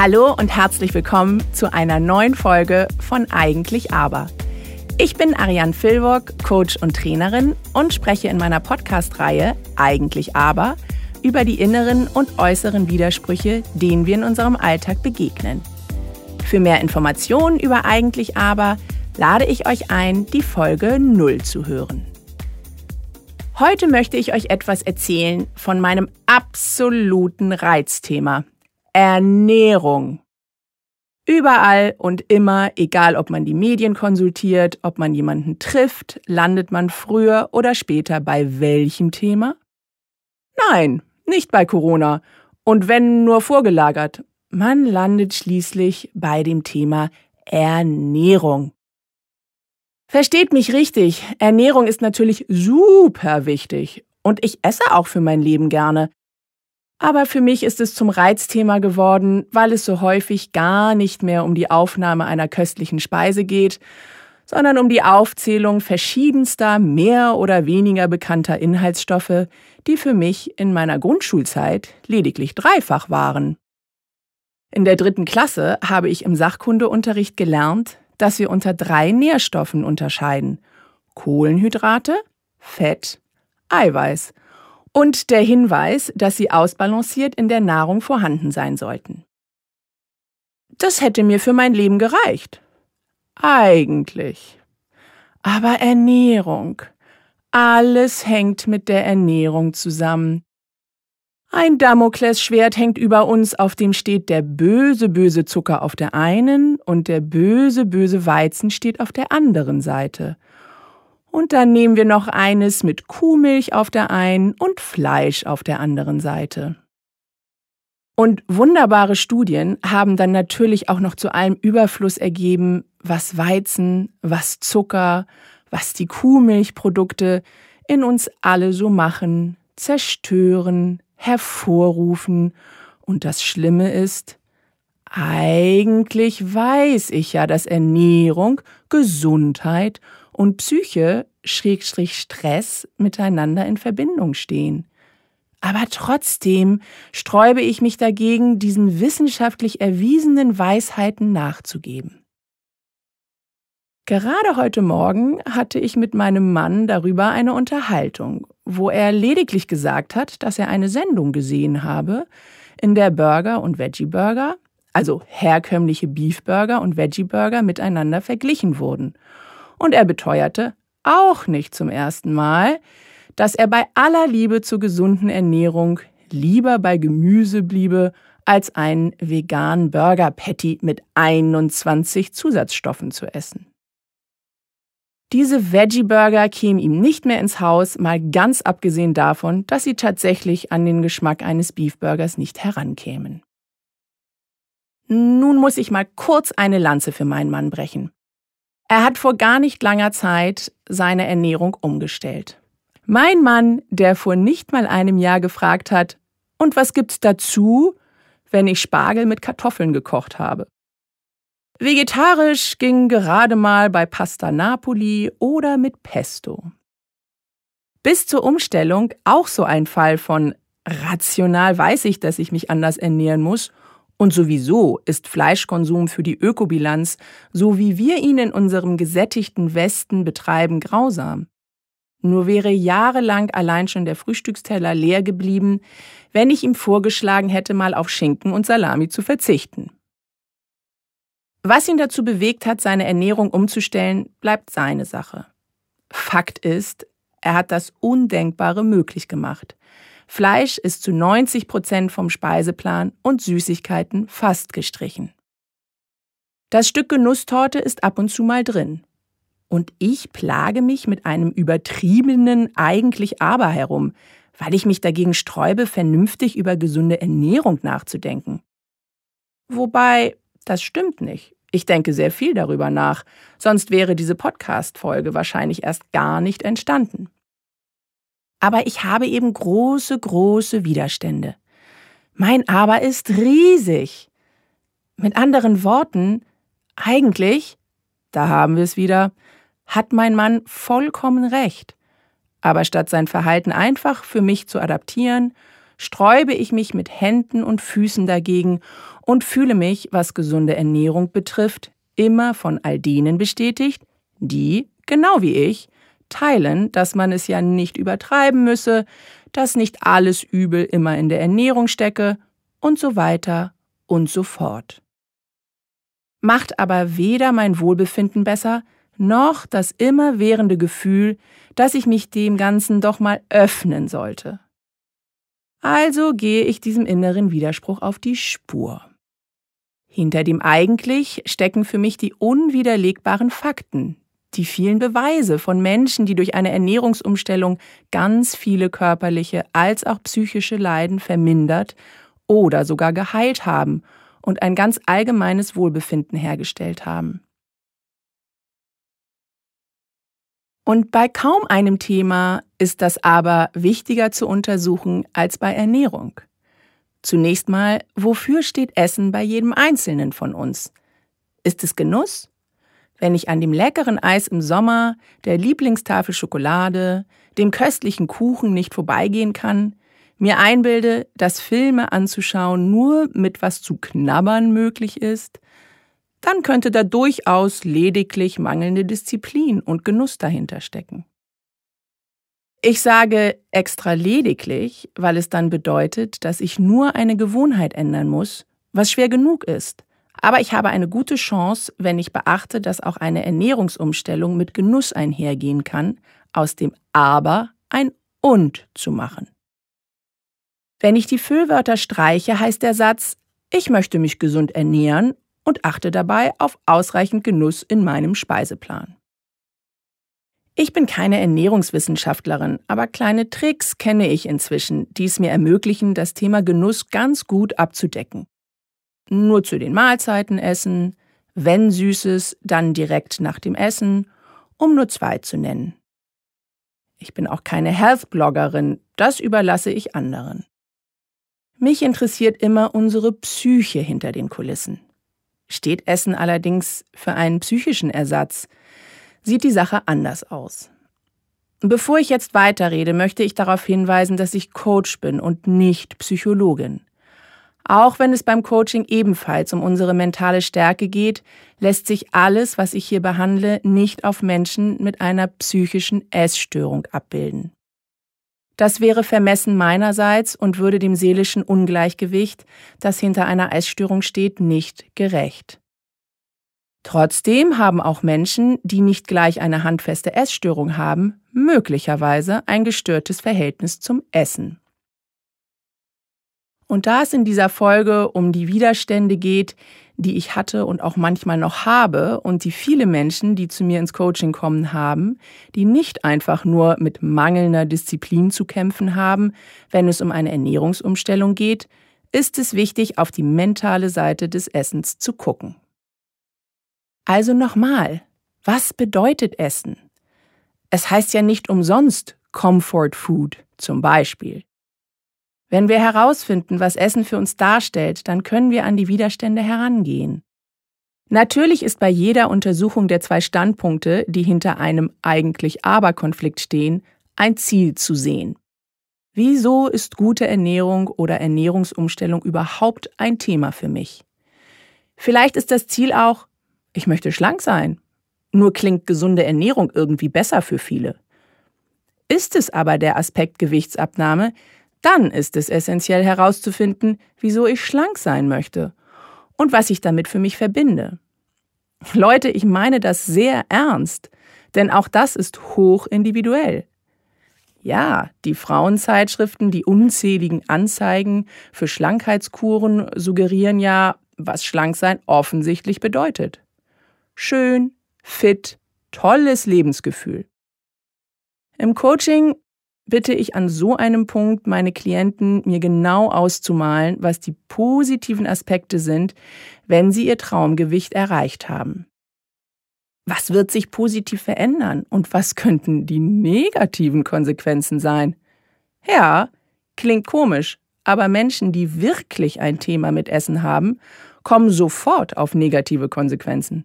Hallo und herzlich willkommen zu einer neuen Folge von Eigentlich Aber. Ich bin Ariane Filwok, Coach und Trainerin und spreche in meiner Podcast-Reihe Eigentlich Aber über die inneren und äußeren Widersprüche, denen wir in unserem Alltag begegnen. Für mehr Informationen über Eigentlich Aber lade ich euch ein, die Folge 0 zu hören. Heute möchte ich euch etwas erzählen von meinem absoluten Reizthema. Ernährung. Überall und immer, egal ob man die Medien konsultiert, ob man jemanden trifft, landet man früher oder später bei welchem Thema? Nein, nicht bei Corona. Und wenn nur vorgelagert. Man landet schließlich bei dem Thema Ernährung. Versteht mich richtig, Ernährung ist natürlich super wichtig und ich esse auch für mein Leben gerne. Aber für mich ist es zum Reizthema geworden, weil es so häufig gar nicht mehr um die Aufnahme einer köstlichen Speise geht, sondern um die Aufzählung verschiedenster, mehr oder weniger bekannter Inhaltsstoffe, die für mich in meiner Grundschulzeit lediglich dreifach waren. In der dritten Klasse habe ich im Sachkundeunterricht gelernt, dass wir unter drei Nährstoffen unterscheiden. Kohlenhydrate, Fett, Eiweiß. Und der Hinweis, dass sie ausbalanciert in der Nahrung vorhanden sein sollten. Das hätte mir für mein Leben gereicht. Eigentlich. Aber Ernährung. Alles hängt mit der Ernährung zusammen. Ein Damoklesschwert hängt über uns, auf dem steht der böse, böse Zucker auf der einen und der böse, böse Weizen steht auf der anderen Seite. Und dann nehmen wir noch eines mit Kuhmilch auf der einen und Fleisch auf der anderen Seite. Und wunderbare Studien haben dann natürlich auch noch zu allem Überfluss ergeben, was Weizen, was Zucker, was die Kuhmilchprodukte in uns alle so machen, zerstören, hervorrufen. Und das Schlimme ist, eigentlich weiß ich ja, dass Ernährung, Gesundheit und Psyche Schrägstrich Stress miteinander in Verbindung stehen. Aber trotzdem sträube ich mich dagegen, diesen wissenschaftlich erwiesenen Weisheiten nachzugeben. Gerade heute Morgen hatte ich mit meinem Mann darüber eine Unterhaltung, wo er lediglich gesagt hat, dass er eine Sendung gesehen habe, in der Burger und Veggie Burger, also herkömmliche Beef Burger und Veggie Burger miteinander verglichen wurden. Und er beteuerte, auch nicht zum ersten Mal, dass er bei aller Liebe zur gesunden Ernährung lieber bei Gemüse bliebe, als einen veganen Burger Patty mit 21 Zusatzstoffen zu essen. Diese Veggie-Burger kämen ihm nicht mehr ins Haus, mal ganz abgesehen davon, dass sie tatsächlich an den Geschmack eines Beefburgers nicht herankämen. Nun muss ich mal kurz eine Lanze für meinen Mann brechen. Er hat vor gar nicht langer Zeit seine Ernährung umgestellt. Mein Mann, der vor nicht mal einem Jahr gefragt hat, und was gibt's dazu, wenn ich Spargel mit Kartoffeln gekocht habe? Vegetarisch ging gerade mal bei Pasta Napoli oder mit Pesto. Bis zur Umstellung auch so ein Fall von rational weiß ich, dass ich mich anders ernähren muss und sowieso ist Fleischkonsum für die Ökobilanz, so wie wir ihn in unserem gesättigten Westen betreiben, grausam. Nur wäre jahrelang allein schon der Frühstücksteller leer geblieben, wenn ich ihm vorgeschlagen hätte, mal auf Schinken und Salami zu verzichten. Was ihn dazu bewegt hat, seine Ernährung umzustellen, bleibt seine Sache. Fakt ist, er hat das Undenkbare möglich gemacht. Fleisch ist zu 90 Prozent vom Speiseplan und Süßigkeiten fast gestrichen. Das Stück Genusstorte ist ab und zu mal drin. Und ich plage mich mit einem übertriebenen eigentlich aber herum, weil ich mich dagegen sträube, vernünftig über gesunde Ernährung nachzudenken. Wobei das stimmt nicht. Ich denke sehr viel darüber nach, sonst wäre diese Podcast-Folge wahrscheinlich erst gar nicht entstanden. Aber ich habe eben große, große Widerstände. Mein Aber ist riesig. Mit anderen Worten, eigentlich, da haben wir es wieder, hat mein Mann vollkommen recht. Aber statt sein Verhalten einfach für mich zu adaptieren, sträube ich mich mit Händen und Füßen dagegen und fühle mich, was gesunde Ernährung betrifft, immer von all denen bestätigt, die, genau wie ich, teilen, dass man es ja nicht übertreiben müsse, dass nicht alles Übel immer in der Ernährung stecke und so weiter und so fort. Macht aber weder mein Wohlbefinden besser, noch das immerwährende Gefühl, dass ich mich dem Ganzen doch mal öffnen sollte. Also gehe ich diesem inneren Widerspruch auf die Spur. Hinter dem eigentlich stecken für mich die unwiderlegbaren Fakten, die vielen Beweise von Menschen, die durch eine Ernährungsumstellung ganz viele körperliche als auch psychische Leiden vermindert oder sogar geheilt haben und ein ganz allgemeines Wohlbefinden hergestellt haben. Und bei kaum einem Thema ist das aber wichtiger zu untersuchen als bei Ernährung. Zunächst mal, wofür steht Essen bei jedem Einzelnen von uns? Ist es Genuss? Wenn ich an dem leckeren Eis im Sommer, der Lieblingstafel Schokolade, dem köstlichen Kuchen nicht vorbeigehen kann, mir einbilde, dass Filme anzuschauen nur mit was zu knabbern möglich ist, dann könnte da durchaus lediglich mangelnde Disziplin und Genuss dahinter stecken. Ich sage extra lediglich, weil es dann bedeutet, dass ich nur eine Gewohnheit ändern muss, was schwer genug ist. Aber ich habe eine gute Chance, wenn ich beachte, dass auch eine Ernährungsumstellung mit Genuss einhergehen kann, aus dem Aber ein Und zu machen. Wenn ich die Füllwörter streiche, heißt der Satz, ich möchte mich gesund ernähren und achte dabei auf ausreichend Genuss in meinem Speiseplan. Ich bin keine Ernährungswissenschaftlerin, aber kleine Tricks kenne ich inzwischen, die es mir ermöglichen, das Thema Genuss ganz gut abzudecken. Nur zu den Mahlzeiten essen, wenn Süßes, dann direkt nach dem Essen, um nur zwei zu nennen. Ich bin auch keine Health-Bloggerin, das überlasse ich anderen. Mich interessiert immer unsere Psyche hinter den Kulissen. Steht Essen allerdings für einen psychischen Ersatz, sieht die Sache anders aus. Bevor ich jetzt weiterrede, möchte ich darauf hinweisen, dass ich Coach bin und nicht Psychologin. Auch wenn es beim Coaching ebenfalls um unsere mentale Stärke geht, lässt sich alles, was ich hier behandle, nicht auf Menschen mit einer psychischen Essstörung abbilden. Das wäre vermessen meinerseits und würde dem seelischen Ungleichgewicht, das hinter einer Essstörung steht, nicht gerecht. Trotzdem haben auch Menschen, die nicht gleich eine handfeste Essstörung haben, möglicherweise ein gestörtes Verhältnis zum Essen. Und da es in dieser Folge um die Widerstände geht, die ich hatte und auch manchmal noch habe und die viele Menschen, die zu mir ins Coaching kommen, haben, die nicht einfach nur mit mangelnder Disziplin zu kämpfen haben, wenn es um eine Ernährungsumstellung geht, ist es wichtig, auf die mentale Seite des Essens zu gucken. Also nochmal, was bedeutet Essen? Es heißt ja nicht umsonst Comfort Food zum Beispiel. Wenn wir herausfinden, was Essen für uns darstellt, dann können wir an die Widerstände herangehen. Natürlich ist bei jeder Untersuchung der zwei Standpunkte, die hinter einem eigentlich Aber-Konflikt stehen, ein Ziel zu sehen. Wieso ist gute Ernährung oder Ernährungsumstellung überhaupt ein Thema für mich? Vielleicht ist das Ziel auch, ich möchte schlank sein. Nur klingt gesunde Ernährung irgendwie besser für viele. Ist es aber der Aspekt Gewichtsabnahme, dann ist es essentiell herauszufinden, wieso ich schlank sein möchte und was ich damit für mich verbinde. Leute, ich meine das sehr ernst, denn auch das ist hoch individuell. Ja, die Frauenzeitschriften, die unzähligen Anzeigen für Schlankheitskuren suggerieren ja, was Schlanksein offensichtlich bedeutet schön, fit, tolles Lebensgefühl. Im Coaching bitte ich an so einem Punkt meine Klienten, mir genau auszumalen, was die positiven Aspekte sind, wenn sie ihr Traumgewicht erreicht haben. Was wird sich positiv verändern und was könnten die negativen Konsequenzen sein? Ja, klingt komisch, aber Menschen, die wirklich ein Thema mit Essen haben, kommen sofort auf negative Konsequenzen.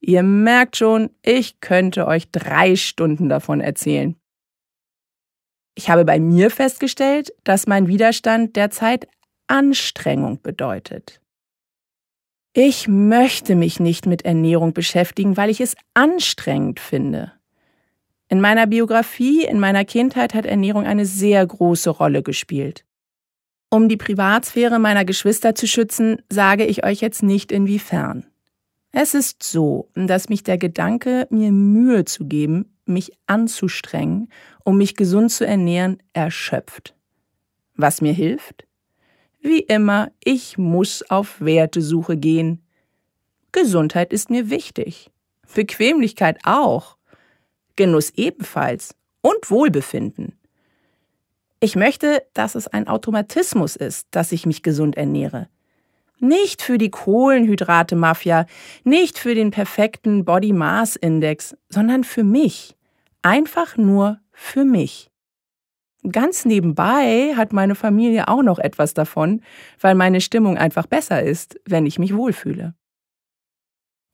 Ihr merkt schon, ich könnte euch drei Stunden davon erzählen. Ich habe bei mir festgestellt, dass mein Widerstand derzeit Anstrengung bedeutet. Ich möchte mich nicht mit Ernährung beschäftigen, weil ich es anstrengend finde. In meiner Biografie, in meiner Kindheit hat Ernährung eine sehr große Rolle gespielt. Um die Privatsphäre meiner Geschwister zu schützen, sage ich euch jetzt nicht inwiefern. Es ist so, dass mich der Gedanke, mir Mühe zu geben, mich anzustrengen, um mich gesund zu ernähren, erschöpft. Was mir hilft? Wie immer, ich muss auf Wertesuche gehen. Gesundheit ist mir wichtig. Bequemlichkeit auch. Genuss ebenfalls. Und Wohlbefinden. Ich möchte, dass es ein Automatismus ist, dass ich mich gesund ernähre. Nicht für die Kohlenhydrate-Mafia, nicht für den perfekten Body Mass Index, sondern für mich. Einfach nur für mich. Ganz nebenbei hat meine Familie auch noch etwas davon, weil meine Stimmung einfach besser ist, wenn ich mich wohlfühle.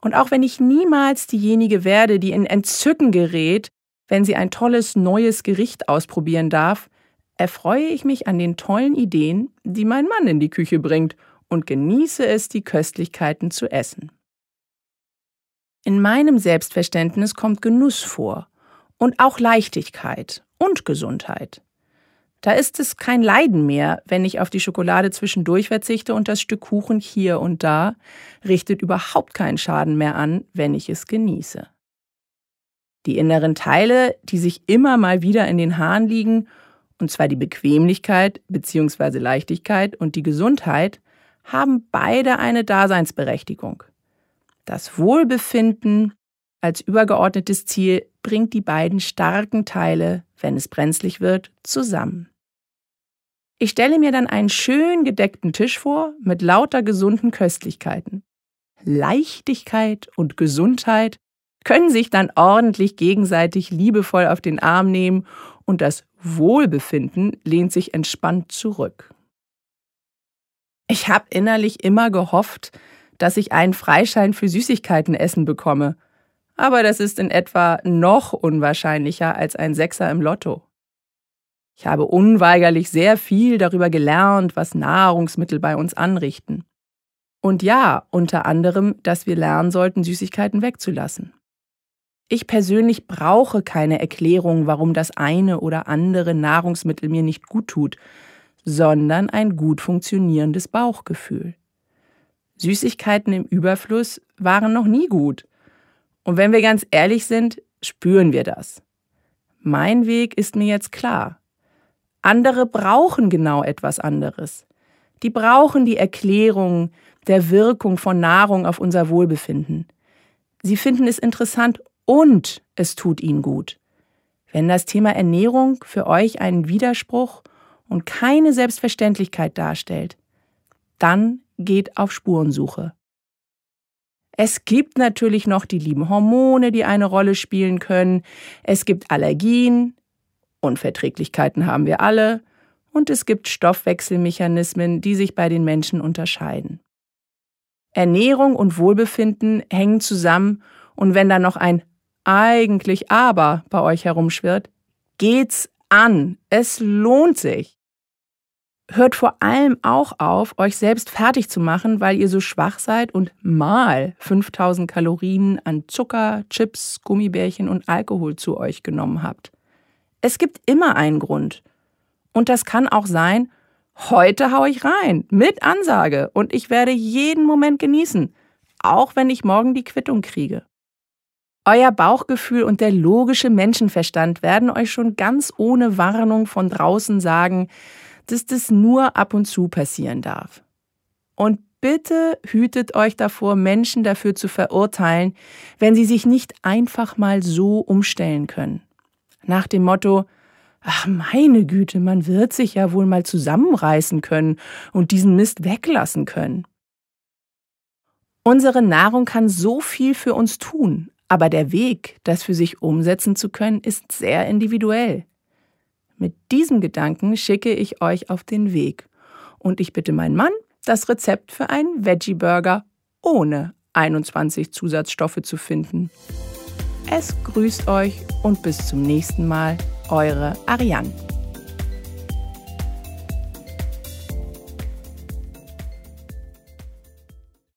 Und auch wenn ich niemals diejenige werde, die in Entzücken gerät, wenn sie ein tolles neues Gericht ausprobieren darf, erfreue ich mich an den tollen Ideen, die mein Mann in die Küche bringt und genieße es, die Köstlichkeiten zu essen. In meinem Selbstverständnis kommt Genuss vor und auch Leichtigkeit und Gesundheit. Da ist es kein Leiden mehr, wenn ich auf die Schokolade zwischendurch verzichte und das Stück Kuchen hier und da richtet überhaupt keinen Schaden mehr an, wenn ich es genieße. Die inneren Teile, die sich immer mal wieder in den Haaren liegen, und zwar die Bequemlichkeit bzw. Leichtigkeit und die Gesundheit, haben beide eine Daseinsberechtigung. Das Wohlbefinden als übergeordnetes Ziel bringt die beiden starken Teile, wenn es brenzlig wird, zusammen. Ich stelle mir dann einen schön gedeckten Tisch vor mit lauter gesunden Köstlichkeiten. Leichtigkeit und Gesundheit können sich dann ordentlich gegenseitig liebevoll auf den Arm nehmen und das Wohlbefinden lehnt sich entspannt zurück. Ich habe innerlich immer gehofft, dass ich einen Freischein für Süßigkeiten essen bekomme, aber das ist in etwa noch unwahrscheinlicher als ein Sechser im Lotto. Ich habe unweigerlich sehr viel darüber gelernt, was Nahrungsmittel bei uns anrichten. Und ja, unter anderem, dass wir lernen sollten, Süßigkeiten wegzulassen. Ich persönlich brauche keine Erklärung, warum das eine oder andere Nahrungsmittel mir nicht gut tut, sondern ein gut funktionierendes Bauchgefühl. Süßigkeiten im Überfluss waren noch nie gut. Und wenn wir ganz ehrlich sind, spüren wir das. Mein Weg ist mir jetzt klar. Andere brauchen genau etwas anderes. Die brauchen die Erklärung der Wirkung von Nahrung auf unser Wohlbefinden. Sie finden es interessant und es tut ihnen gut. Wenn das Thema Ernährung für euch einen Widerspruch und keine Selbstverständlichkeit darstellt, dann geht auf Spurensuche. Es gibt natürlich noch die lieben Hormone, die eine Rolle spielen können. Es gibt Allergien, Unverträglichkeiten haben wir alle und es gibt Stoffwechselmechanismen, die sich bei den Menschen unterscheiden. Ernährung und Wohlbefinden hängen zusammen und wenn da noch ein eigentlich aber bei euch herumschwirrt, geht's an. Es lohnt sich. Hört vor allem auch auf, euch selbst fertig zu machen, weil ihr so schwach seid und mal 5000 Kalorien an Zucker, Chips, Gummibärchen und Alkohol zu euch genommen habt. Es gibt immer einen Grund. Und das kann auch sein, heute hau ich rein, mit Ansage, und ich werde jeden Moment genießen, auch wenn ich morgen die Quittung kriege. Euer Bauchgefühl und der logische Menschenverstand werden euch schon ganz ohne Warnung von draußen sagen, dass das nur ab und zu passieren darf. Und bitte hütet euch davor, Menschen dafür zu verurteilen, wenn sie sich nicht einfach mal so umstellen können. Nach dem Motto, ach meine Güte, man wird sich ja wohl mal zusammenreißen können und diesen Mist weglassen können. Unsere Nahrung kann so viel für uns tun, aber der Weg, das für sich umsetzen zu können, ist sehr individuell. Mit diesem Gedanken schicke ich euch auf den Weg und ich bitte meinen Mann, das Rezept für einen Veggie Burger ohne 21 Zusatzstoffe zu finden. Es grüßt euch und bis zum nächsten Mal, eure Ariane.